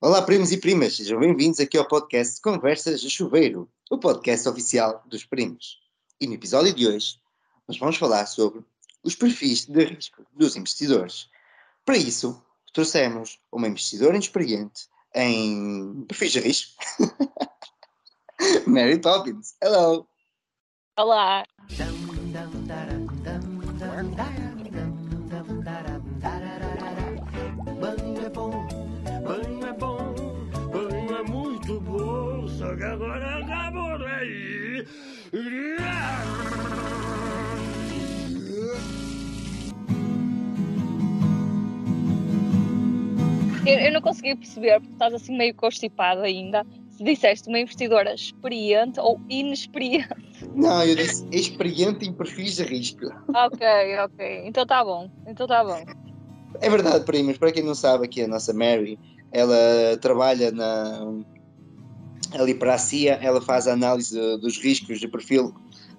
Olá, primos e primas, sejam bem-vindos aqui ao podcast Conversas de Chuveiro, o podcast oficial dos primos. E no episódio de hoje, nós vamos falar sobre os perfis de risco dos investidores. Para isso, trouxemos uma investidora experiente em perfis de risco, Mary Poppins. Hello! Olá! Eu, eu não consegui perceber, porque estás assim meio constipado ainda, se disseste uma investidora experiente ou inexperiente. Não, eu disse experiente em perfis de risco. ok, ok. Então tá bom. Então tá bom. É verdade, primos, para quem não sabe, aqui a nossa Mary, ela trabalha na, ali para a CIA, ela faz a análise dos riscos de perfil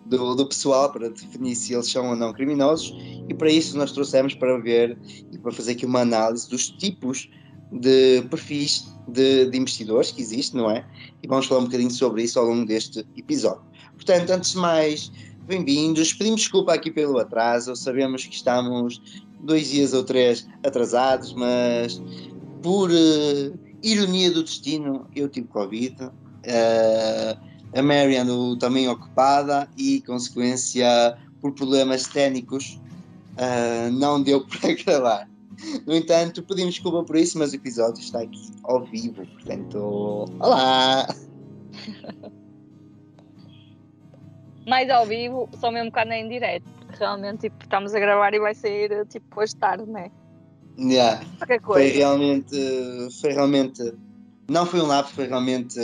do, do, pessoal para definir se eles são ou não criminosos e para isso nós trouxemos para ver e para fazer aqui uma análise dos tipos de perfis de, de investidores que existem, não é? E vamos falar um bocadinho sobre isso ao longo deste episódio. Portanto, antes de mais, bem-vindos. Pedimos desculpa aqui pelo atraso, sabemos que estamos dois dias ou três atrasados, mas por uh, ironia do destino, eu tive Covid. Uh, a Mary andou também ocupada e, consequência, por problemas técnicos, uh, não deu para gravar. No entanto, pedimos desculpa por isso, mas o episódio está aqui ao vivo, portanto, olá! Mais ao vivo, só mesmo cá nem em direto, porque realmente tipo, estamos a gravar e vai sair tipo hoje tarde, não é? Yeah. Foi realmente, foi realmente, não foi um lápis, foi realmente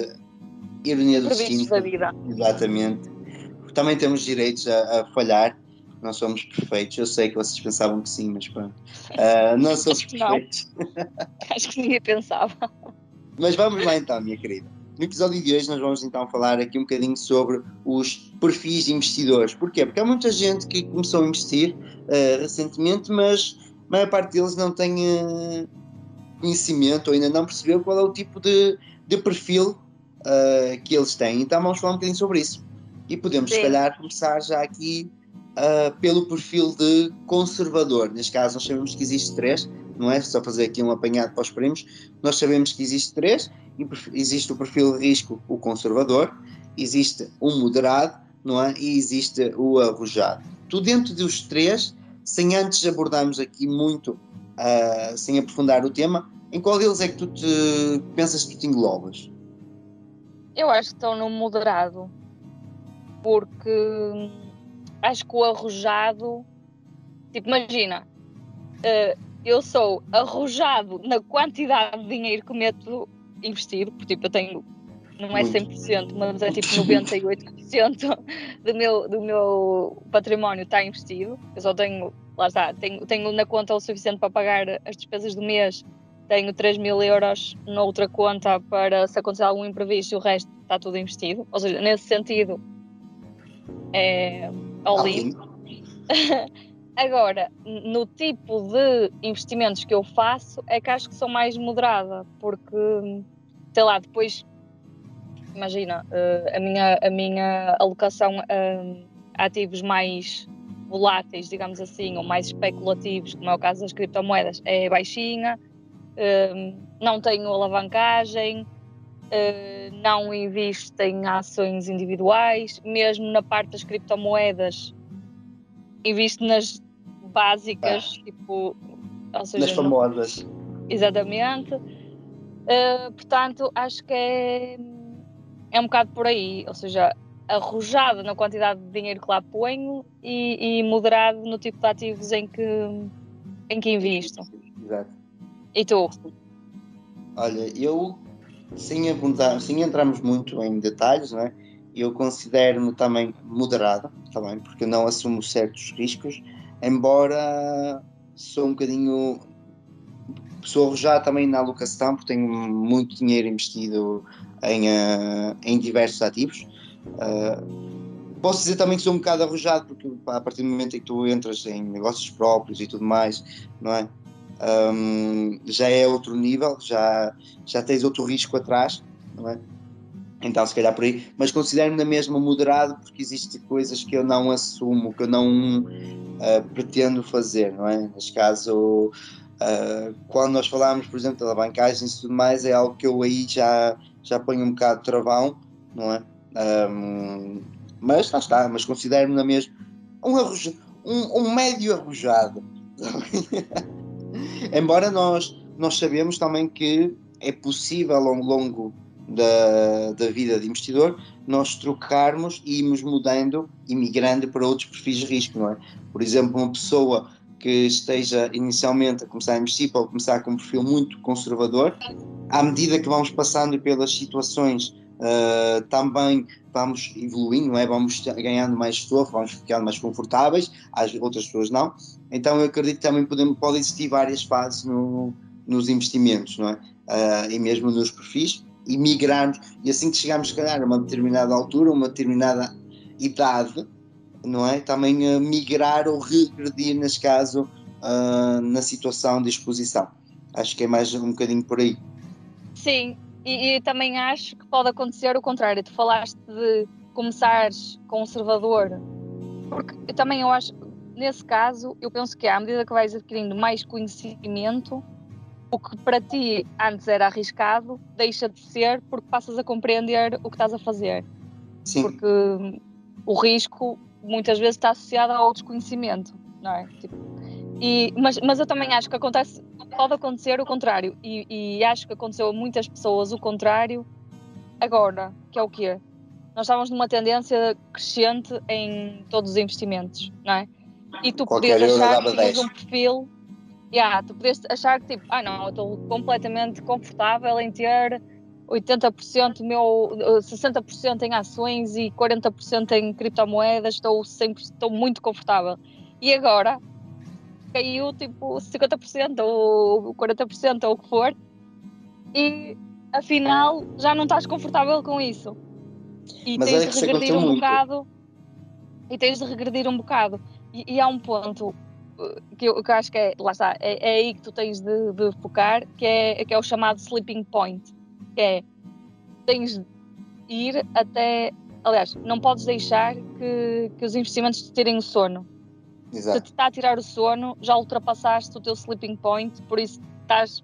ironia do destino. da vida. Exatamente. Também temos direitos a, a falhar, não somos perfeitos. Eu sei que vocês pensavam que sim, mas pronto. Uh, não somos Acho perfeitos. Não. Acho que ninguém pensava. Mas vamos lá então, minha querida. No episódio de hoje nós vamos então falar aqui um bocadinho sobre os perfis de investidores. Porquê? Porque há muita gente que começou a investir uh, recentemente, mas a maior parte deles não tem uh, conhecimento ou ainda não percebeu qual é o tipo de, de perfil uh, que eles têm. Então vamos falar um bocadinho sobre isso. E podemos, Sim. se calhar, começar já aqui uh, pelo perfil de conservador. Neste caso, nós sabemos que existe três, não é? Só fazer aqui um apanhado para os primos. Nós sabemos que existe três: existe o perfil de risco, o conservador, existe o moderado, não é? E existe o arrojado. Tu, dentro dos três, sem antes abordarmos aqui muito, uh, sem aprofundar o tema, em qual deles é que tu te, pensas que tu te englobas? Eu acho que estão no moderado, porque acho que o arrojado, tipo, imagina, uh, eu sou arrojado na quantidade de dinheiro que meto investido, porque tipo, eu tenho, não é 100%, mas é tipo 98% do meu, do meu património está investido. Eu só tenho, lá está, tenho, tenho na conta o suficiente para pagar as despesas do mês, tenho 3 mil euros noutra conta para se acontecer algum imprevisto, o resto está tudo investido. Ou seja, nesse sentido, é, all in. Agora, no tipo de investimentos que eu faço, é que acho que sou mais moderada, porque, sei lá, depois, imagina, uh, a, minha, a minha alocação a ativos mais voláteis, digamos assim, ou mais especulativos, como é o caso das criptomoedas, é baixinha, uh, não tenho alavancagem, uh, não invisto em ações individuais, mesmo na parte das criptomoedas invisto nas básicas, ah. tipo. Seja, nas famosas. Não... Exatamente. Uh, portanto, acho que é, é um bocado por aí. Ou seja, arrojado na quantidade de dinheiro que lá ponho e, e moderado no tipo de ativos em que, em que invisto. Exato. E tu? Olha, eu, sem, apontar, sem entrarmos muito em detalhes, não é? eu considero-me também moderado, também, tá porque não assumo certos riscos, embora sou um bocadinho. Sou já também na alocação, porque tenho muito dinheiro investido em, uh, em diversos ativos. Uh, posso dizer também que sou um bocado arrojado, porque a partir do momento em que tu entras em negócios próprios e tudo mais, não é? Um, já é outro nível, já, já tens outro risco atrás, não é? Então, se calhar por aí, mas considero-me na mesma moderado porque existem coisas que eu não assumo, que eu não uh, pretendo fazer, não é? Neste caso, uh, quando nós falamos, por exemplo, de alavancagem e tudo mais, é algo que eu aí já, já ponho um bocado de travão, não é? Um, mas lá está, mas considero-me na mesma um, um, um médio arrojado. Embora nós, nós sabemos também que é possível ao longo da, da vida de investidor nós trocarmos e irmos mudando e migrando para outros perfis de risco, não é? Por exemplo, uma pessoa que esteja inicialmente a começar a investir pode começar com um perfil muito conservador, à medida que vamos passando pelas situações uh, também vamos evoluindo, não é? vamos ganhando mais estofo, vamos ficando mais confortáveis, as outras pessoas não. Então eu acredito que também podemos, pode existir várias fases no, nos investimentos, não é? Uh, e mesmo nos perfis, e migrarmos, e assim que chegamos, se calhar, a uma determinada altura, uma determinada idade, não é? Também uh, migrar ou regredir, nesse caso, na situação de exposição. Acho que é mais um bocadinho por aí. Sim, e, e, também acho que pode acontecer o contrário. Tu falaste de começares conservador, porque eu também eu acho, nesse caso, eu penso que à medida que vais adquirindo mais conhecimento, o que para ti antes era arriscado deixa de ser porque passas a compreender o que estás a fazer. Sim. Porque o risco muitas vezes está associado ao desconhecimento, não é? Tipo, e, mas, mas eu também acho que acontece, pode acontecer o contrário, e, e, acho que aconteceu a muitas pessoas o contrário agora, que é o quê? Nós estávamos numa tendência crescente em todos os investimentos, não é? E tu podias achar que tinhas um perfil, yeah, tu podias achar que tipo, ah não, eu estou completamente confortável em ter 80% meu, 60% em ações e 40% em criptomoedas, estou sempre, estou muito confortável. E agora caiu tipo 50% ou 40% ou o que for, e afinal já não estás confortável com isso. E Mas tens de regredir um muito. bocado. E tens de regredir um bocado. E, e há um ponto uh, que eu, que eu, acho que é, lá está, é, é aí que tu tens de, de, focar, que é, que é o chamado sleeping point. Que é tens de ir até. Aliás, não podes deixar que, que os investimentos te tirem o sono Exato. Se te está a tirar o sono, já ultrapassaste o teu sleeping point, por isso estás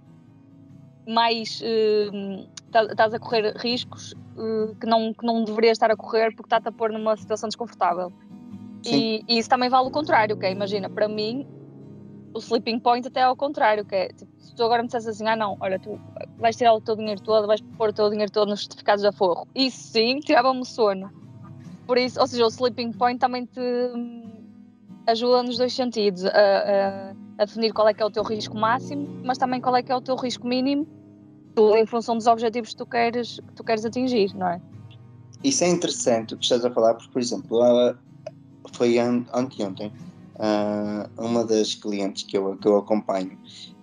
mais. Uh, estás a correr riscos uh, que, não, que não deverias estar a correr porque está-te a pôr numa situação desconfortável. E, e, isso também vale o contrário, que imagina, para mim, o sleeping point até é ao contrário, que é, tipo, se tu agora me dissesse assim, ah não, olha, tu vais tirar o teu dinheiro todo, vais pôr o teu dinheiro todo nos certificados de aforro. Isso sim, tirava-me o sono. Por isso, ou seja, o sleeping point também te ajuda nos dois sentidos, a, a, a, definir qual é que é o teu risco máximo, mas também qual é que é o teu risco mínimo, em função dos objetivos que tu queres, que tu queres atingir, não é? Isso é interessante o que estás a falar, porque, por exemplo, foi anteontem, uma das clientes que eu, que eu acompanho,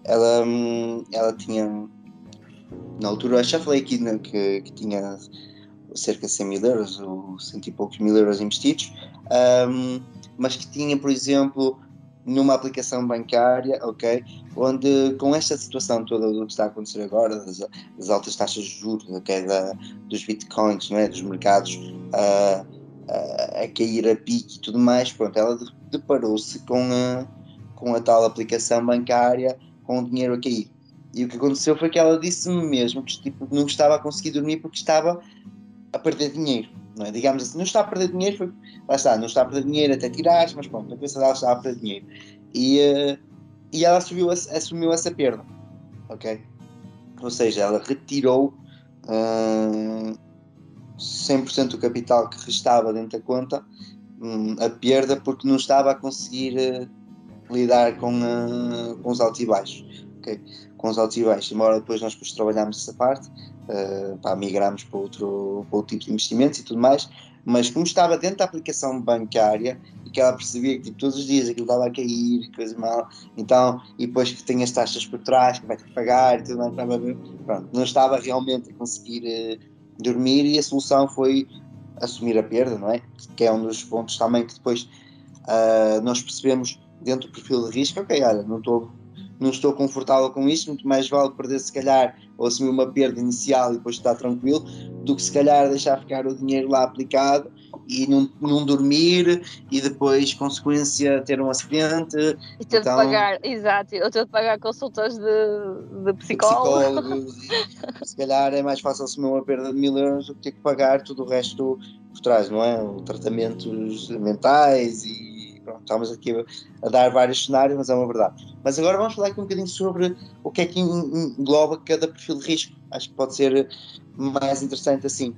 ela, hum, ela tinha, na altura, já falei aqui né, que, que tinha cerca de 100 mil euros, ou 100 e poucos mil euros investidos, um, mas que tinha, por exemplo, numa aplicação bancária, ok? Onde com esta situação toda do que está a acontecer agora, das, das altas taxas de juros, da, dos bitcoins, não é? dos mercados uh, uh, a cair a pique e tudo mais, pronto, ela deparou-se com a, com a tal aplicação bancária com o dinheiro a cair. E o que aconteceu foi que ela disse-me mesmo que tipo, não estava a conseguir dormir porque estava a perder dinheiro. Não é? Digamos assim, não está a perder dinheiro, foi, lá está, não está a perder dinheiro até tirar, mas pronto, na cabeça dela está a perder dinheiro. E, uh, e ela assumiu, assumiu essa perda, ok? Ou seja, ela retirou uh, eh, 100% do capital que restava dentro da conta, um, a perda, porque não estava a conseguir uh, lidar com, com os baixos, ok? Com os altos e baixos, embora depois nós depois trabalhámos essa parte, uh, pá, migramos para outro, para outro tipo de investimentos e tudo mais, mas como estava dentro da aplicação bancária e que ela percebia que tipo, todos os dias aquilo estava a cair, coisa mal, então, e depois que tem as taxas por trás, que vai ter que pagar e tudo mais, pronto, não estava realmente a conseguir uh, dormir e a solução foi assumir a perda, não é? Que é um dos pontos também que depois uh, nós percebemos dentro do perfil de risco, ok, olha, não estou não estou confortável com isto, muito mais vale perder se calhar ou assumir uma perda inicial e depois estar tranquilo, do que se calhar deixar ficar o dinheiro lá aplicado e não, não dormir e depois, consequência, ter um acidente. E ter então, de pagar, exato, eu ter de pagar consultas de, de psicólogo. Se calhar é mais fácil assumir uma perda de mil euros do que ter que pagar tudo o resto por trás, não é? Tratamentos mentais e pronto, estamos aqui a dar vários cenários, mas é uma verdade. Mas agora vamos falar aqui um bocadinho sobre o que é que engloba cada perfil de risco. Acho que pode ser mais interessante assim.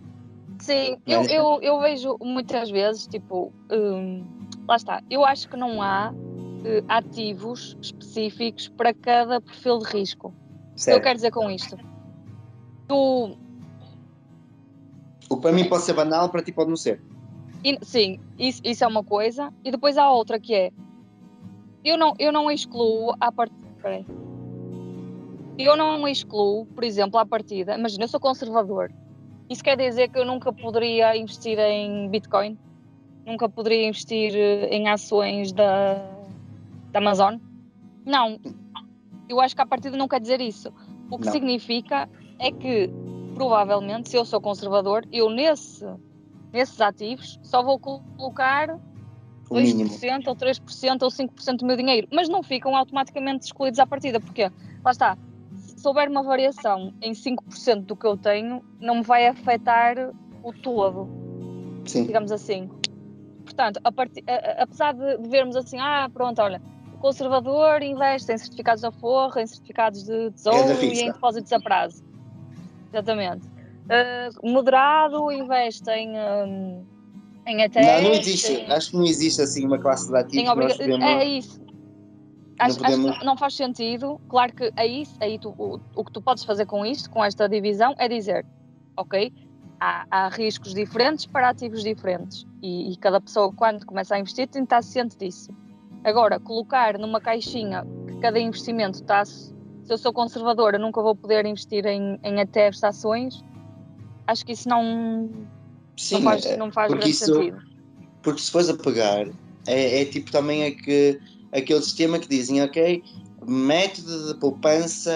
Sim, eu, eu, eu vejo muitas vezes, tipo, hum, lá está, eu acho que não há uh, ativos específicos para cada perfil de risco. Certo. Eu quero dizer com isto. Tu. O que para mim pode ser banal, para ti pode não ser. E, sim, isso, isso é uma coisa. E depois há outra que é. Eu não, eu não excluo a partir. Eu não excluo, por exemplo, a partida. Imagina, eu sou conservador isso quer dizer que eu nunca poderia investir em Bitcoin? Nunca poderia investir eh, em ações da, da Amazon? Não. Eu acho que a partida não quer dizer isso. O que não. significa é que, provavelmente, se eu sou conservador, eu nesse, nesses ativos só vou colocar o 2% mínimo. ou 3% ou 5% do meu dinheiro, mas não ficam automaticamente excluídos à partida, porque lá está, se houver uma variação em 5% do que eu tenho, não me vai afetar o todo. Sim. Digamos assim. Portanto, a part... a, apesar de, de, vermos assim, ah, pronto, olha, o conservador investe em certificados da forra, em certificados de tesouro é e em depósitos a prazo. Exatamente. Uh, moderado investe em. Um, em ETFs, não, não existe. Em... Acho que não existe assim uma classe de ativos. Obriga... Podemos... É isso. Acho, podemos... acho, que não faz sentido. Claro que aí, aí tu, o, o, que tu podes fazer com isto, com esta divisão, é dizer, ok, há, há riscos diferentes para ativos diferentes. E, e, cada pessoa, quando começa a investir, tem que estar ciente disso. Agora, colocar numa caixinha que cada investimento está. Se eu sou conservadora, nunca vou poder investir em, em ETFs, ações, acho que isso não, Sim, não faz, é, não faz grande isso, sentido. Porque se fores a pegar, é, é tipo também é que aquele sistema que dizem, ok, método de poupança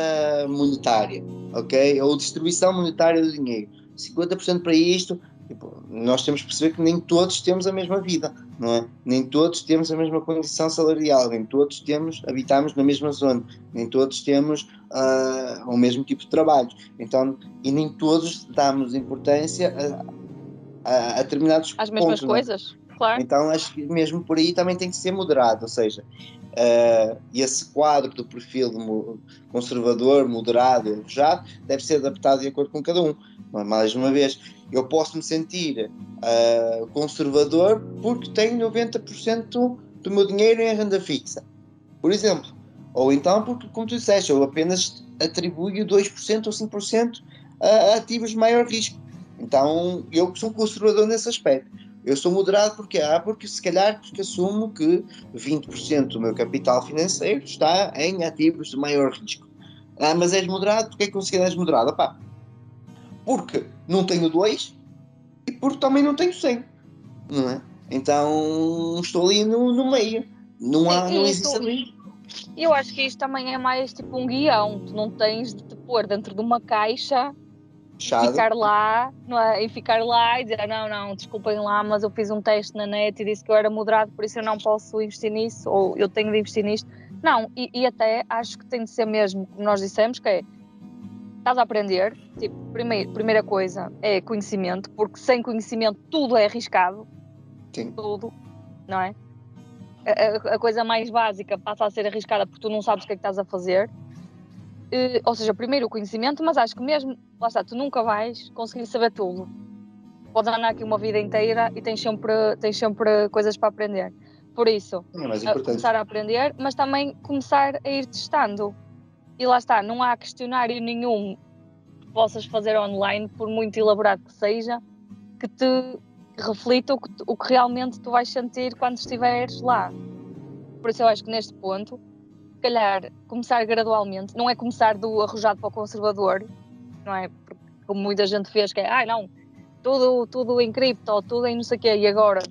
monetária, ok? Ou distribuição monetária do dinheiro. 50% para isto, tipo, nós temos que perceber que nem todos temos a mesma vida, não é? Nem todos temos a mesma condição salarial, nem todos temos, habitamos na mesma zona, nem todos temos uh, o mesmo tipo de trabalho. Então, e nem todos damos importância a, a, a determinados As mesmas pontos, é? coisas? Claro. Então acho que mesmo por aí também tem que ser moderado, ou seja, uh, esse quadro do perfil conservador, moderado, elevado, deve ser adaptado de acordo com cada um. Mais uma vez, eu posso me sentir uh, conservador porque tenho 90% do meu dinheiro em renda fixa, por exemplo. Ou então porque, como tu disseste, eu apenas atribuo 2% ou 5% a ativos de maior risco. Então, eu sou um conservador nesse aspecto. Eu sou moderado porque ah, porque se calhar porque assumo que 20% do meu capital financeiro está em ativos de maior risco. Ah, mas és moderado, porque é que consideras moderado? Epá, porque não tenho dois e porque também não tenho 100. Não é? Então estou ali no, no meio. Não, há, não existe ali. Eu acho que isto também é mais tipo um guião. Tu não tens de te pôr dentro de uma caixa Fechado. ficar lá, não é? E ficar lá e dizer, não, não, desculpem lá, mas eu fiz um teste na net e disse que eu era moderado, por isso eu não posso investir nisso, ou eu tenho de investir nisto. Não, e, e até acho que tem de ser mesmo, como nós dissemos, que é estás a aprender, tipo, primeir, primeira coisa é conhecimento, porque sem conhecimento tudo é arriscado. Sim. Tudo, não é? A, a, coisa mais básica passa a ser arriscada porque tu não sabes o que é que estás a fazer. Uh, ou seja, primeiro o conhecimento, mas acho que mesmo, lá está, tu nunca vais conseguir saber tudo. Podes andar aqui uma vida inteira e tens sempre, tens sempre coisas para aprender. Por isso, é a começar a aprender, mas também começar a ir testando. E lá está, não há questionário nenhum que possas fazer online, por muito elaborado que seja, que te reflita o que, o que realmente tu vais sentir quando estiveres lá. Por isso eu acho que neste ponto calhar, começar gradualmente, não é começar do arrojado para o conservador, não é? Porque, como muita gente fez, que é, ai ah, não, tudo, tudo em cripto, tudo em não sei o quê, e agora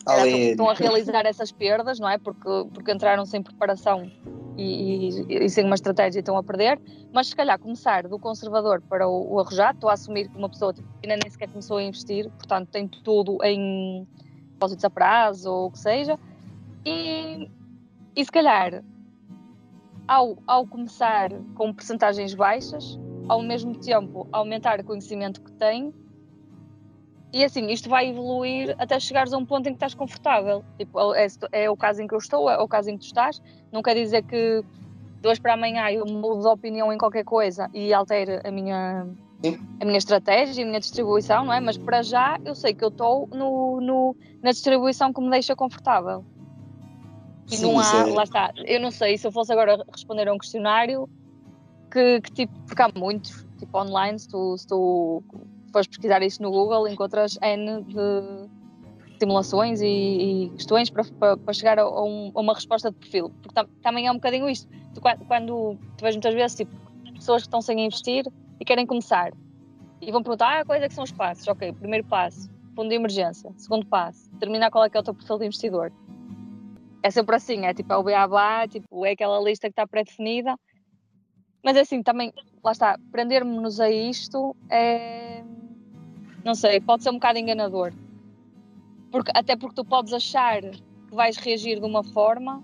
estão, estão a realizar essas perdas, não é? Porque, porque entraram sem preparação e, e, e sem uma estratégia estão a perder, mas se calhar começar do conservador para o, o arrojado, estou a assumir que uma pessoa tipo, ainda nem sequer começou a investir, portanto tem tudo em depósitos a prazo ou o que seja, e, e se calhar ao, ao começar com percentagens baixas, ao mesmo tempo aumentar o conhecimento que tem e assim, isto vai evoluir até chegares a um ponto em que estás confortável. Tipo, é, é, o caso em que eu estou, é o caso em que tu estás. Não quer dizer que de hoje para amanhã eu mudo de opinião em qualquer coisa e altere a minha, a minha estratégia, a minha distribuição, não é? Mas para já eu sei que eu estou no, no, na distribuição que me deixa confortável. E Sim, não há, é... lá está. Eu não sei se eu fosse agora responder a um questionário que, que tipo, porque há muitos, tipo online, se tu, se tu fores pesquisar isso no Google, encontras N de simulações e, e questões para, para, para chegar a, um, a, uma resposta de perfil. Porque tam, também é um bocadinho isto. Tu, quando, tu vês muitas vezes tipo, pessoas que estão sem investir e querem começar e vão perguntar ah, quais é que são os passos. Ok, primeiro passo, fundo de emergência. Segundo passo, determinar qual é que é o teu perfil de investidor. É sempre assim, é tipo é o beabá, tipo, é aquela lista que está pré-definida. Mas é assim, também, lá está, prender-nos a isto é não sei, pode ser um bocado enganador. Porque, até porque tu podes achar que vais reagir de uma forma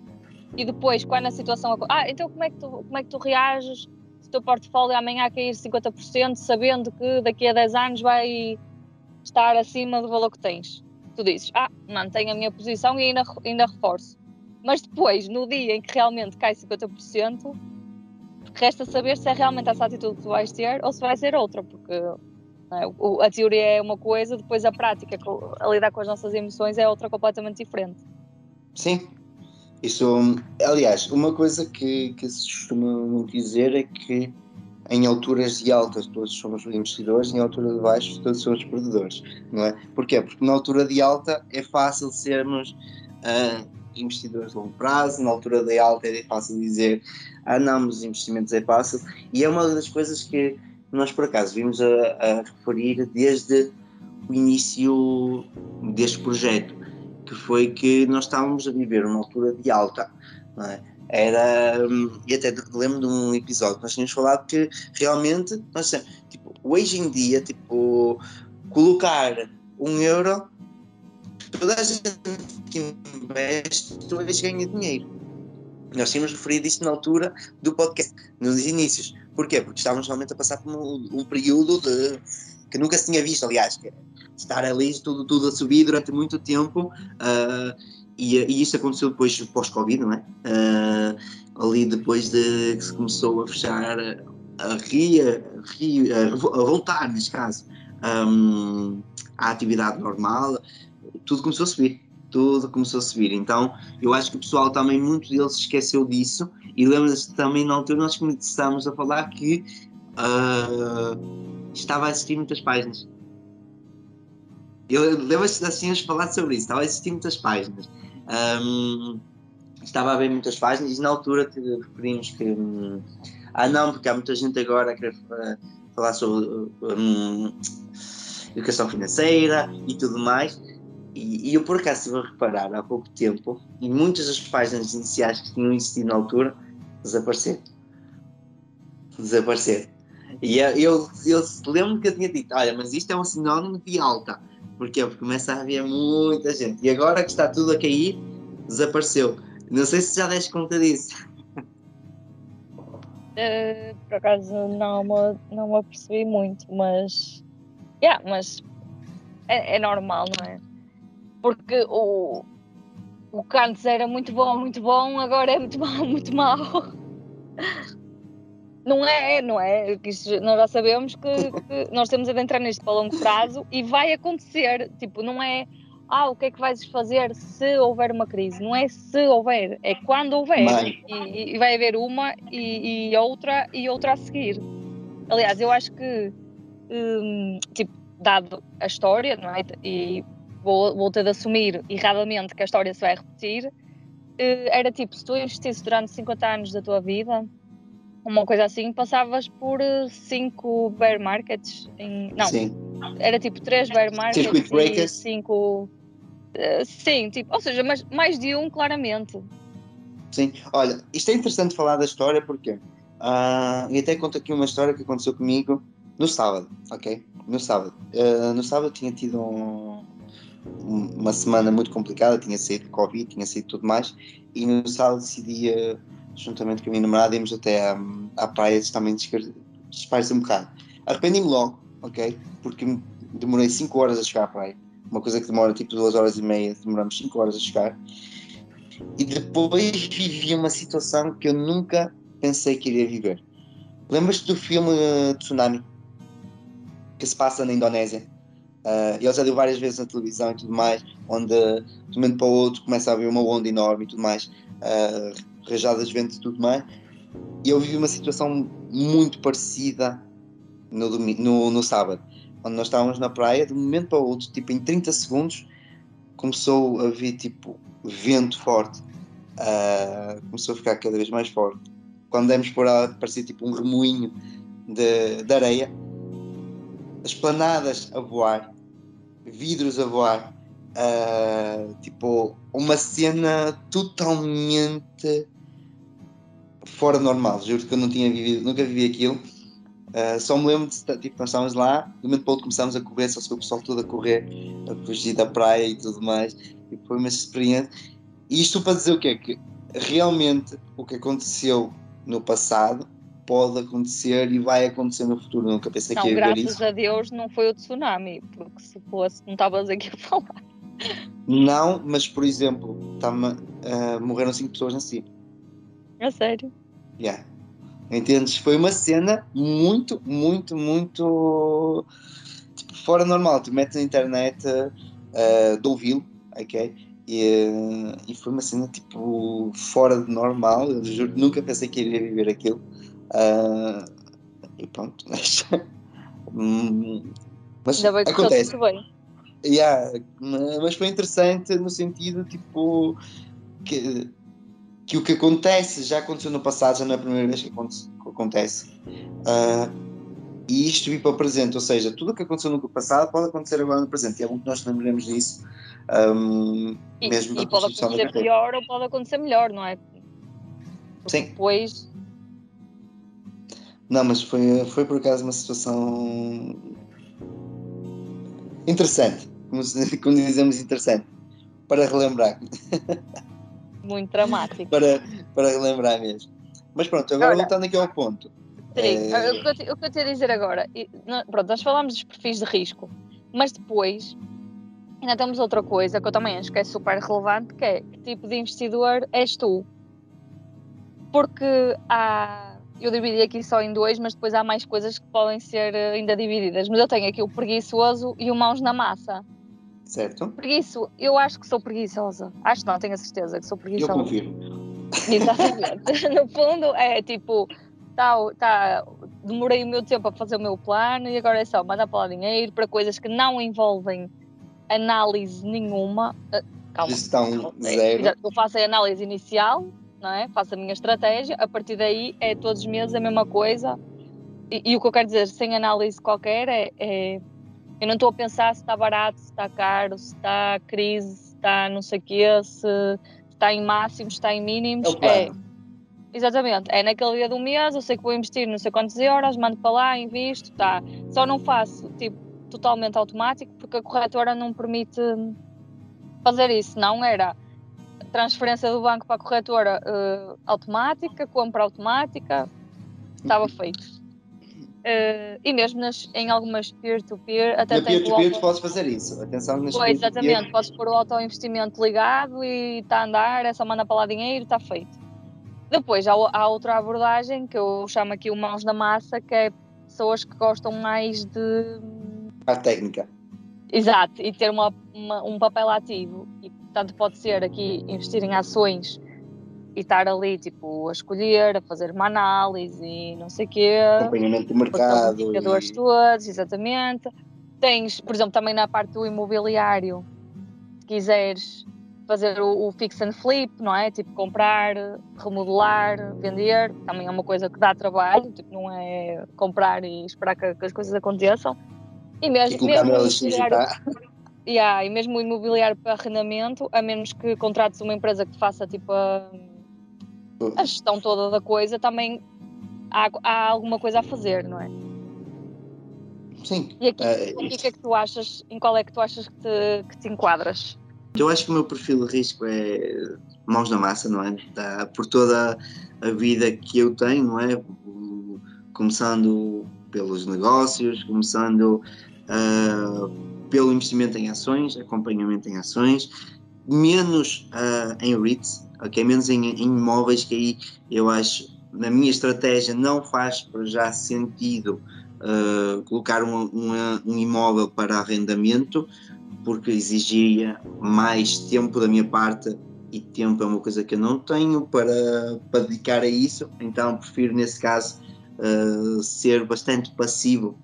e depois, quando a situação. Ah, então como é que tu, como é que tu reages se o teu portfólio amanhã cair 50%, sabendo que daqui a 10 anos vai estar acima do valor que tens? Tu dizes, ah, mantenho a minha posição e ainda, ainda reforço. Mas depois, no dia em que realmente cai 50%, resta saber se é realmente essa atitude que tu vais ter ou se vai ser outra, porque é? a teoria é uma coisa, depois a prática, a lidar com as nossas emoções, é outra completamente diferente. Sim. Isso, aliás, uma coisa que, que se costuma dizer é que em alturas de altas todos somos investidores, em altura de baixo todos somos perdedores, não é? Porquê? Porque na altura de alta é fácil sermos uh, investidores de longo prazo, na altura de alta é fácil dizer ah não, os investimentos é fácil, e é uma das coisas que nós por acaso vimos a, a referir desde o início deste projeto, que foi que nós estávamos a viver uma altura de alta. É? Era, e até lembro de um episódio que nós tínhamos falado que realmente, nós, tipo, hoje em dia, tipo, colocar um euro, toda a gente que investe, hoje ganha dinheiro. Nós tínhamos referido isto na altura do podcast, nos inícios. Porquê? Porque estávamos realmente a passar por um, um período de, que nunca se tinha visto, aliás, que estar ali tudo, tudo a subir durante muito tempo uh, e, e isso aconteceu depois pós-Covid, não é? Uh, ali depois de que se começou a fechar a, ria, a, a voltar, neste caso, um, à atividade normal, tudo começou a subir tudo começou a subir. Então, eu acho que o pessoal também, muito deles se esqueceu disso. E lembra-se também na altura nós começámos a falar que uh, estava a assistir muitas páginas. Eu lembro-se assim a falar sobre isso, estava a assistir muitas páginas. Um, estava a ver muitas páginas e na altura referimos que um, ah não, porque há muita gente agora a querer falar sobre um, educação financeira e tudo mais e, eu por acaso estive a reparar há pouco tempo, e muitas das páginas iniciais que tinham existido na altura desapareceram. Desapareceram. E eu, eu, eu lembro que eu tinha dito: olha, mas isto é um sinónimo de alta. Porquê? Porque começa a haver muita gente. E agora que está tudo a cair, desapareceu. Não sei se já deste conta disso. Uh, por acaso não me, não me apercebi muito, mas. Yeah, mas é, é normal, não é? Porque o, o que antes era muito bom, muito bom, agora é muito mal, muito mal. Não é, não é? nós já sabemos que, que, nós temos de entrar nisto para longo prazo e vai acontecer. Tipo, não é ah, o que é que vais fazer se houver uma crise? Não é se houver, é quando houver. E, e, vai haver uma e, e, outra e outra a seguir. Aliás, eu acho que, hum, tipo, dado a história, não é? E vou, vou ter de assumir erradamente que a história se vai repetir, eh, era tipo, se tu investisse durante 50 anos da tua vida, uma coisa assim, passavas por 5 eh, bear markets. Em, não, sim. era tipo 3 bear markets breakers. 5... Uh, sim, tipo, ou seja, mas mais de um claramente. Sim, olha, isto é interessante falar da história porque ah, e até conto aqui uma história que aconteceu comigo no sábado, ok? No sábado. Ah, no sábado tinha tido um- uma semana muito complicada, tinha saído de Covid, tinha saído tudo mais, e no sábado decidi, ah, juntamente com a minha namorada, irmos até à, à praia também espairecer um bocado. Arrependi-me logo, ok? Porque demorei 5 horas a chegar à praia. Uma coisa que demora tipo 2 horas e meia, demoramos 5 horas a chegar. E depois vivi uma situação que eu nunca pensei que iria viver. Lembras-te do filme uh, Tsunami? Que se passa na Indonésia? Uh, ele já deu várias vezes na televisão e tudo mais, onde de um momento para o outro começa a haver uma onda enorme e tudo mais, uh, rajadas de vento e tudo mais. E eu vivi uma situação muito parecida no, domi- no, no sábado, onde nós estávamos na praia, de um momento para o outro, tipo em 30 segundos, começou a vir tipo vento forte, uh, começou a ficar cada vez mais forte. Quando demos por ela, parecia tipo um remoinho de, de areia, as planadas a voar, vidros a voar, uh, tipo uma cena totalmente fora do normal. Juro que eu não tinha vivido, nunca vivi aquilo. Uh, só me lembro de tipo, nós estávamos lá, de um momento para outro começámos a correr, só se o pessoal todo a correr, a fugir da praia e tudo mais. E foi uma experiência. E isto para dizer o quê? Que realmente o que aconteceu no passado pode acontecer e vai acontecer no futuro. Nunca pensei Não, que ia ver graças isso. a Deus não foi o tsunami, porque se fosse, não estavas aqui a falar. Não, mas por exemplo, uh, morreram cinco pessoas assim. É sério. Yeah. Entendes? Foi uma cena muito, muito, muito tipo, fora normal. Tu metes na internet uh, do ouvi-lo, ok? E, uh, e foi uma cena tipo fora do normal. Eu juro nunca pensei que iria viver aquilo. Uh, e pronto, mas, Hum, mas Ainda bem que correu acontece. tudo bem. Yeah, mas foi interessante no sentido tipo que, que o que acontece já aconteceu no passado, já não é a primeira vez que aconte- que acontece. Ah, e isto vir para o presente, ou seja, tudo o que aconteceu no passado pode acontecer agora no presente. E é bom que nós lembremos disso. ahm, E, Mesmo e pode acontecer pior ou pode acontecer melhor, não é? Porque Sim. Depois, Não, mas foi, foi por acaso uma situação interessante, como, como dizemos, interessante, para relembrar, muito dramático. para, para relembrar mesmo. Mas pronto, agora voltando aqui ao ponto. Sim, É. o que eu te- o que eu te ia dizer agora, pronto, nós falámos dos perfis de risco, mas depois ainda temos outra coisa que eu também acho que é super relevante, que é que tipo de investidor és tu? Porque há, eu dividi aqui só em dois, mas depois há mais coisas que podem ser eh, ainda divididas. Mas eu tenho aqui o preguiçoso e o mãos na massa. Certo? Preguiço, eu acho que sou preguiçosa. Acho não, tenho a certeza que sou Eu preguiçosa. confirmo. Exatamente. no fundo, é tipo, tá, tá, demorei o meu tempo a fazer o meu plano e agora é só mandar para lá dinheiro para coisas que não envolvem análise nenhuma. Ah, Calma. Gestão calma. Zero. Eu faço a análise inicial, não é? Faço a minha estratégia, a partir daí é todos os meses a mesma coisa. E, e o que eu quero dizer, sem análise qualquer, é, é- eu não estou a pensar se está barato, se está caro, se está crise, se está não sei o quê, se, está em máximos, se está em É mínimos. o plano. Exatamente, é naquele dia do mês, eu sei que vou investir não sei quantos euros, mando para lá, invisto, tá. Só não faço tipo totalmente automático porque a corretora não permite fazer isso, não era transferência do banco para a corretora eh, automática, compra automática, estava feito. Eh, e mesmo nas, em algumas peer-to-peer, até Na tem peer-to-peer tu podes fazer isso. Atenção nas Pois, exatamente, podes pôr o auto-investimento ligado e está a andar, é só mandar para lá dinheiro, está feito. Depois há, há outra abordagem que eu chamo aqui o mãos na massa, que é pessoas que gostam mais de. A técnica. Exato, e ter uma, uma- um papel ativo. E portanto pode ser aqui investir em ações e estar ali tipo a escolher, a fazer uma análise e não sei o quê. Acompanhamento do mercado. indicadores E... todos, exatamente. Tens, por exemplo, também na parte do imobiliário, se quiseres fazer o, o fix and flip, não é? Tipo, comprar, remodelar, vender, também é uma coisa que dá trabalho, tipo, não é comprar e esperar que, que as coisas aconteçam. E E mesmo, colocar mesmo Yeah, e mesmo o imobiliário para arrendamento, a menos que contrates uma empresa que te faça tipo a, a gestão toda da coisa também há, há alguma coisa a fazer, não é? Sim. E aqui, aqui o que é que tu achas, em qual é que tu achas que te, que te enquadras? Eu acho que o meu perfil de risco é mãos na massa, não é? Por toda a vida que eu tenho, não é? Começando pelos negócios, começando ah, pelo investimento em ações, acompanhamento em ações, menos ah, em REITs, ok? Menos em, em imóveis, que aí eu acho, na minha estratégia, não faz para já sentido ah, colocar um, um- imóvel para arrendamento, porque exigia mais tempo da minha parte e tempo é uma coisa que eu não tenho para, para dedicar a isso, então prefiro nesse caso uh, ser bastante passivo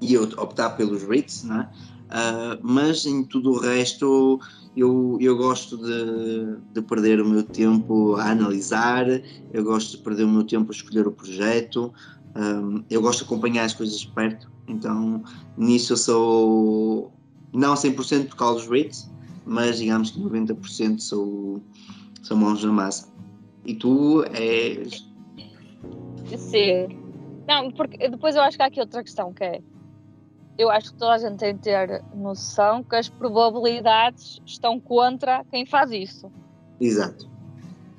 e eu optar pelos REITs, não é? Uh, mas em tudo o resto eu, eu gosto de, de perder o meu tempo a analisar, eu gosto de perder o meu tempo a escolher o projeto, um, eu gosto de acompanhar as coisas de perto, então nisso eu sou não 100% por causa dos REITs, mas digamos que 90% sou, sou mãos na massa. E tu és. Sim. Não, porque depois eu acho que há aqui outra questão que é. Eu acho que toda a gente tem de ter noção que as probabilidades estão contra quem faz isso, Exato.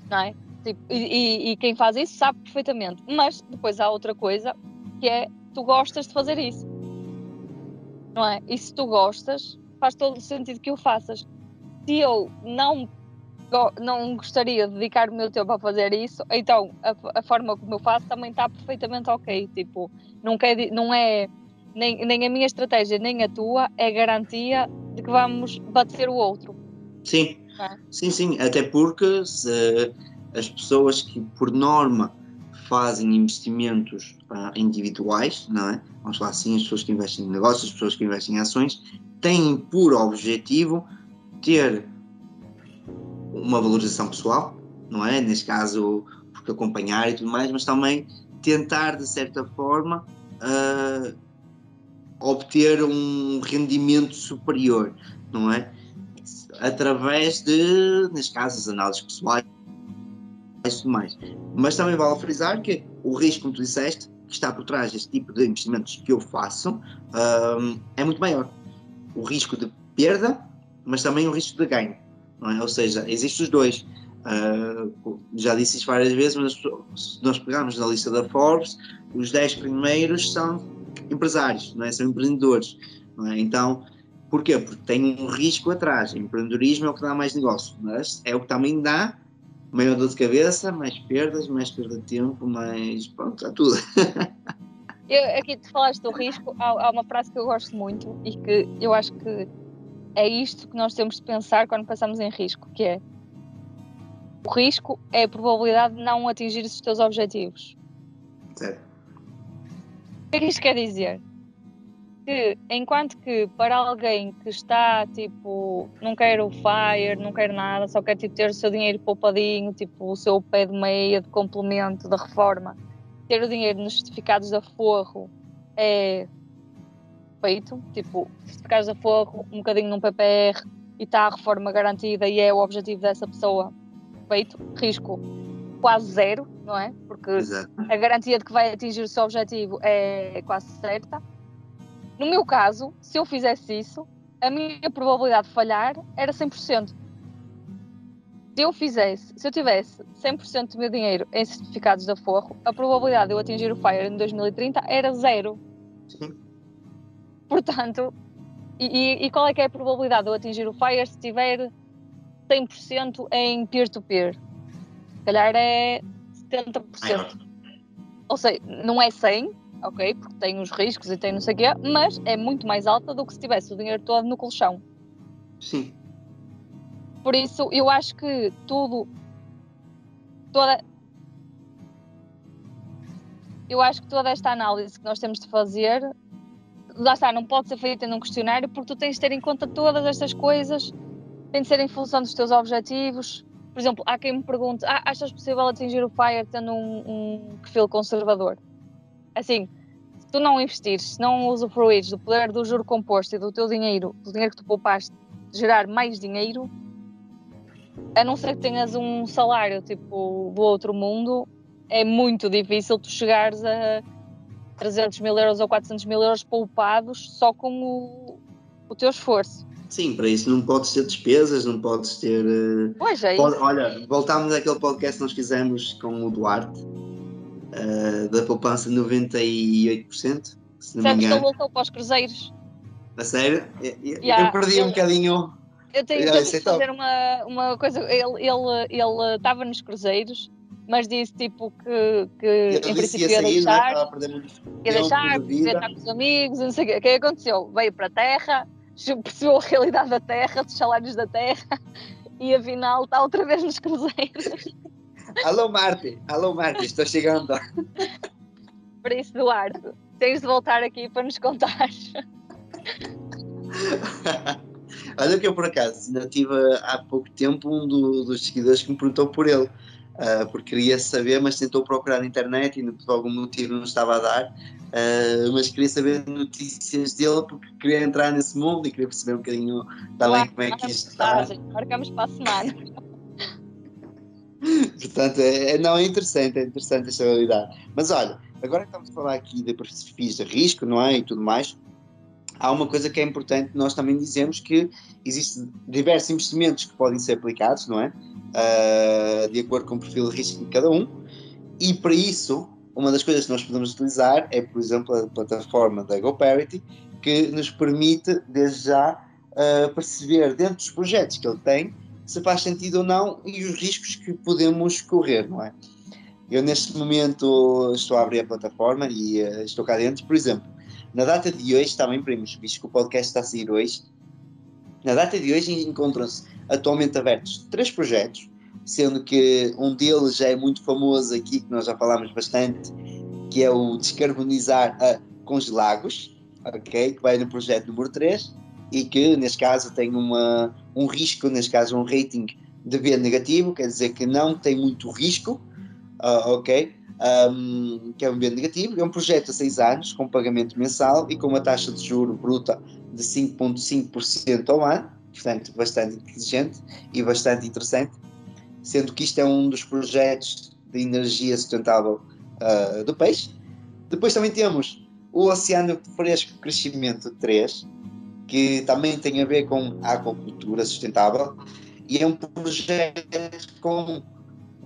não é? Tipo, e, e- e quem faz isso sabe perfeitamente. Mas depois há outra coisa que é tu gostas de fazer isso. Não é? E se tu gostas, faz todo o sentido que o faças. Se eu não, não gostaria de dedicar o meu tempo a fazer isso, então a, a forma como eu faço também está perfeitamente ok. Tipo, não, quer, não é nem, nem a minha estratégia nem a tua é garantia de que vamos bater o outro. Sim, É. sim, sim. Até porque se as pessoas que, por norma, fazem investimentos ah, individuais, não é? Vamos falar assim, as pessoas que investem em negócios, as pessoas que investem em ações, têm por objetivo ter uma valorização pessoal, não é? Neste caso, porque acompanhar e tudo mais, mas também tentar, de certa forma, ah, obter um rendimento superior, não é? Através de, neste caso, as análises pessoais e tudo mais. Mas também vale frisar que o risco, como tu disseste, que está por trás deste tipo de investimentos que eu faço, ahm, é muito maior. O risco de perda, mas também o risco de ganho. é? Ou seja, existem os dois. Ah, já disse isso várias vezes, mas se nós pegarmos na lista da Forbes, os 10 primeiros são empresários, não é? são empreendedores. não é? Então, porquê? Porque tem um risco atrás. Empreendedorismo é o que dá mais negócio, mas é o que também dá maior dor de cabeça, mais perdas, mais perda de tempo, mais. Pronto, há tudo. Eu, aqui tu falaste do risco, há, há uma frase que eu gosto muito e que eu acho que é isto que nós temos de pensar quando pensamos em risco, que é o risco é a probabilidade de não atingir os teus objetivos. Certo. O que é que isto quer dizer? Que enquanto que para alguém que está tipo, não quer o fire, não quer nada, só quer tipo, ter o seu dinheiro poupadinho, tipo o seu pé de meia de complemento da reforma, ter o dinheiro nos certificados de aforro é feito, tipo, certificados de aforro, um bocadinho num PPR e está a reforma garantida e é o objetivo dessa pessoa feito, risco quase zero, não é? Porque Exato. a garantia de que vai atingir o seu objetivo é quase certa. No meu caso, se eu fizesse isso, a minha probabilidade de falhar era 100%. Se eu fizesse, se eu tivesse 100% do meu dinheiro em certificados de aforro, a probabilidade de eu atingir o FIRE em 2030 era zero. Sim. Portanto, e, e- qual é que é a probabilidade de eu atingir o FIRE se tiver 100% em peer-to-peer? Se calhar é 70%. Maior. Ou seja, não é 100, ok? Porque tem os riscos e tem não sei o quê, mas é muito mais alta do que se tivesse o dinheiro todo no colchão. Sim. Por isso, eu acho que tudo. Toda. Eu acho que toda esta análise que nós temos de fazer, lá está, não pode ser feita num questionário, porque tu tens de ter em conta todas estas coisas, tem de ser em função dos teus objetivos. Por exemplo, há quem me pergunte: ah, achas possível atingir o FIRE tendo um, um perfil conservador? Assim, se tu não investires, se não usufruires do poder do juro composto e do teu dinheiro, do dinheiro que tu poupaste, gerar mais dinheiro, a não ser que tenhas um salário tipo do outro mundo, é muito difícil tu chegares a 300 mil euros ou 400 mil euros poupados só com o, o teu esforço. Sim, para isso não podes ter despesas, não podes ter. eh, Pois é, pode- olha, voltámos àquele podcast que nós fizemos com o Duarte, eh, da poupança 98%, se não me Sabes que ele engano. voltou para os cruzeiros. A sério? Eu, eu- Yeah, eu perdi ele- um bocadinho. Eu tenho, é de fazer uma, uma coisa. Ele ele ele estava nos cruzeiros, mas disse tipo que, que Ele em que princípio ia ia sair, não é? deixar, estava ia deixar, ia estar com os amigos, não sei o quê. O que é que aconteceu? Veio para a Terra, percebeu a realidade da Terra, dos salários da Terra, e afinal está outra vez nos cruzeiros. Alô, Marte! Alô, Marte, estou chegando. Por isso, Duarte, tens de voltar aqui para nos contar. Olha que eu por acaso ainda tive há pouco tempo um do- dos seguidores que me perguntou por ele, ah, porque queria saber, mas tentou procurar na internet e por algum motivo não estava a dar, ah, mas queria saber notícias dele porque queria entrar nesse mundo e queria perceber um bocadinho também como é que isto está. Marcamos para a semana. Portanto, é, é- não é interessante, é interessante esta realidade. Mas olha, agora que estamos a falar aqui de perfis de risco, não é? E tudo mais, há uma coisa que é importante, nós também dizemos que existem diversos investimentos que podem ser aplicados, não é? Ah, de acordo com o perfil de risco de cada um, e para isso, uma das coisas que nós podemos utilizar é, por exemplo, a plataforma da GoParity, que nos permite, desde já, ah, perceber dentro dos projetos que ele tem se faz sentido ou não e os riscos que podemos correr, não é? Eu neste momento estou a abrir a plataforma e eh, estou cá dentro, por exemplo, na data de hoje, também primos, visto que o podcast está a sair hoje, na data de hoje encontram-se atualmente abertos três projetos, sendo que um deles já é muito famoso aqui, que nós já falámos bastante, que é o Descarbonizar a Congelagos, ok? Que vai no projeto número 3 e que, neste caso, tem uma, um risco, neste caso, um rating de B negativo, quer dizer que não tem muito risco, ah, ok? Um, que é um B negativo. É um projeto a 6 anos, com pagamento mensal e com uma taxa de juro bruta de 5,5% ao ano, portanto, bastante inteligente e bastante interessante, sendo que isto é um dos projetos de energia sustentável ah, do peixe. Depois também temos o Oceano Fresco Crescimento 3, que também tem a ver com a aquacultura sustentável e é um projeto com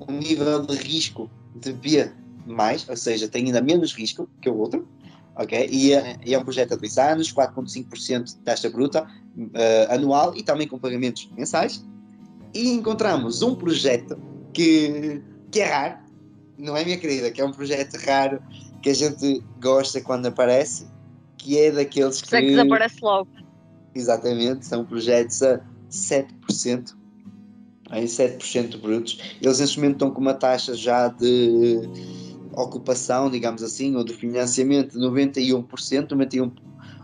um nível de risco de B mais, ou seja, tem ainda menos risco que o outro, ok? E é, e é um projeto a dois anos, 4,5% de taxa bruta eh, anual e também com pagamentos mensais. E encontramos um projeto que, que é raro, não é minha querida, que é um projeto raro que a gente gosta quando aparece, que é daqueles Sei que que desaparece logo. Exatamente, são projetos a 7%, em 7% brutos. Eles neste momento estão com uma taxa já de ocupação, digamos assim, ou de financiamento de 91%, 91,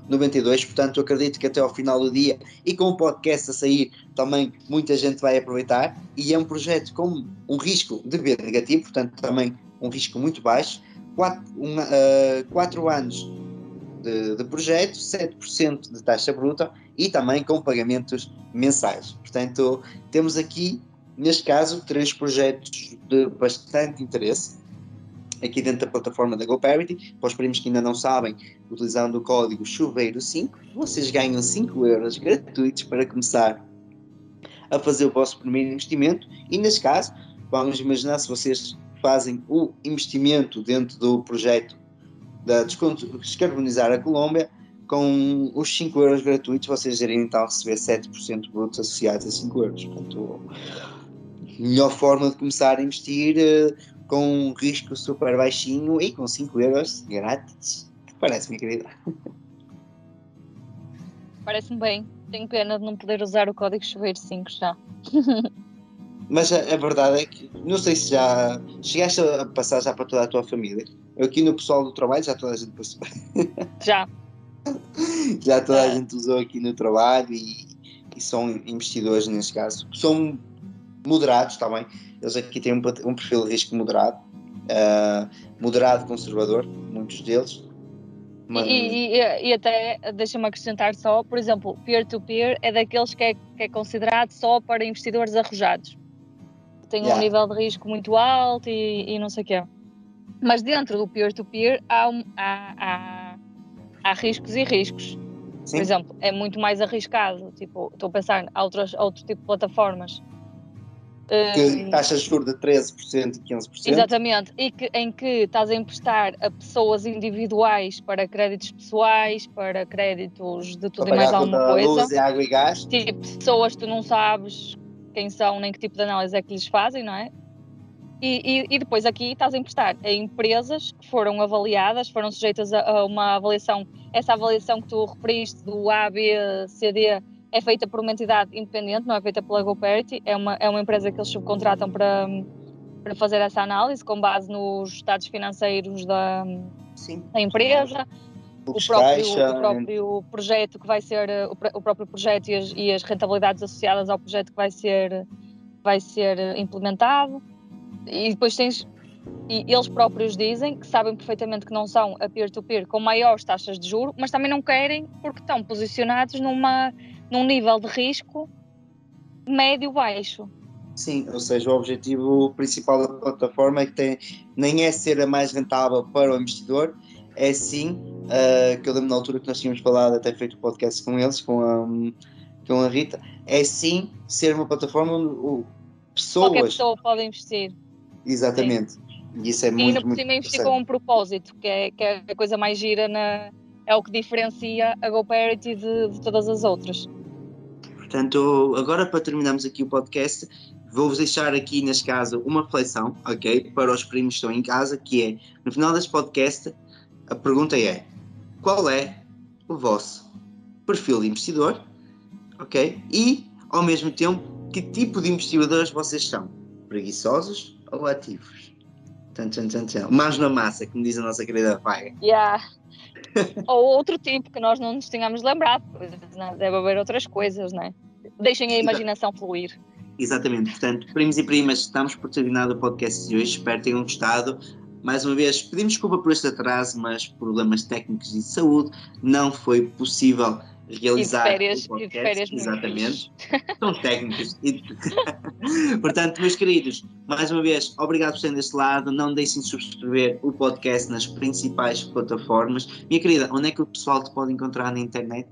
92%, portanto eu acredito que até ao final do dia e com o podcast a sair também muita gente vai aproveitar. E é um projeto com um risco de B negativo, portanto também um risco muito baixo, 4, um, uh, anos de, de projeto, 7% de taxa bruta e também com pagamentos mensais. Portanto, temos aqui, neste caso, três projetos de bastante interesse aqui dentro da plataforma da GoParity. Para os primos que ainda não sabem, utilizando o código Chuveiro5, vocês ganham 5 euros gratuitos para começar a fazer o vosso primeiro investimento. E neste caso, vamos imaginar se vocês fazem o investimento dentro do projeto da descarbonizar a Colômbia, com os 5 euros gratuitos, vocês irem então receber 7% brutos associados a 5 euros. Portanto, melhor forma de começar a investir eh, com um risco super baixinho e com 5 euros grátis. Parece, minha querida. Parece-me bem. Tenho pena de não poder usar o código chuveiro 5 já. Mas a, a verdade é que, não sei se já chegaste a passar já para toda a tua família. Eu aqui no pessoal do trabalho já toda a gente passou. Já. já toda a É. gente usou aqui no trabalho e, e são investidores neste caso. São moderados também. Eles aqui têm um, um perfil de risco moderado, ah, moderado conservador, muitos deles. Mas, E, e- e até, deixa-me acrescentar só, por exemplo, peer-to-peer é daqueles que é, que é considerado só para investidores arrojados. Tem um Yeah. nível de risco muito alto e, e não sei o quê. Mas dentro do peer-to-peer há, um- há, há, há riscos e riscos. sim, Por exemplo, é muito mais arriscado. Tipo, estou a pensar em outras, outro tipo de plataformas. Que taxas de juros de 13% e 15%. Exatamente, e que, em que estás a emprestar a pessoas individuais para créditos pessoais, para créditos de tudo e mais alguma coisa. luz e água e gás. Tipo, pessoas que tu não sabes quem são, nem que tipo de análise é que lhes fazem, não é? E, e, e depois aqui estás a emprestar a empresas que foram avaliadas, foram sujeitas a, a uma avaliação. Essa avaliação que tu referiste do A, B, C, D é feita por uma entidade independente, não é feita pela GoParity, é uma, é uma empresa que eles subcontratam para, para fazer essa análise com base nos estados financeiros da, Sim. da empresa, o próprio, caixa, o próprio projeto que vai ser o, pr- o próprio projeto e as, e as rentabilidades associadas ao projeto que vai ser vai ser implementado. E depois tens e eles próprios dizem que sabem perfeitamente que não são a peer-to-peer com maiores taxas de juro, mas também não querem porque estão posicionados numa num nível de risco médio baixo. Sim, ou seja, o objetivo principal da plataforma é que tem, nem é ser a mais rentável para o investidor, é sim, ah, que eu lembro na altura que nós tínhamos falado, até feito o podcast com eles, com a, com a Rita, é sim ser uma plataforma onde o- Qualquer pessoas. pessoa pode investir. Exatamente. E isso é e muito, ainda por muito cima investir com um propósito, que é, que é a coisa mais gira na, é o que diferencia a GoParity de, de todas as outras. Portanto, agora para terminarmos aqui o podcast, vou-vos deixar aqui neste caso uma reflexão, ok? Para os primos que estão em casa, que é, no final deste podcast, a pergunta é, qual é o vosso perfil de investidor, ok? E, ao mesmo tempo, que tipo de investidores vocês são? Preguiçosos ou ativos? Tan, tan, tan, tan. Mãos na massa, como diz a nossa querida Vaga. Yeah. Ou outro tipo que nós não nos tínhamos lembrado, não, deve haver outras coisas, não é? Deixem a imaginação fluir. Exatamente, portanto, primos e primas, estamos por terminar o podcast de hoje, espero que tenham gostado. Mais uma vez, pedimos desculpa por este atraso, mas problemas técnicos e de saúde não foi possível realizar férias- o e de podcast. férias Exatamente, são técnicos. E- Portanto, meus queridos, mais uma vez, obrigado por serem deste lado. Não deixem de subscrever o podcast nas principais plataformas. Minha querida, onde é que o pessoal te pode encontrar na internet?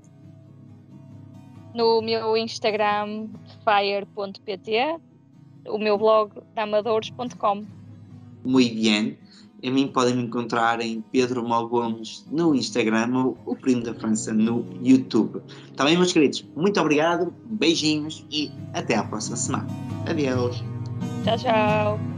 No meu Instagram, fire.pt, o meu blog, amadores.com. Muito bem. A mim podem me encontrar em Pedro Mó Gomes no Instagram ou o Primo da França no YouTube. Está bem, meus queridos? Muito obrigado, beijinhos e até à próxima semana. Adeus. Tchau, tchau.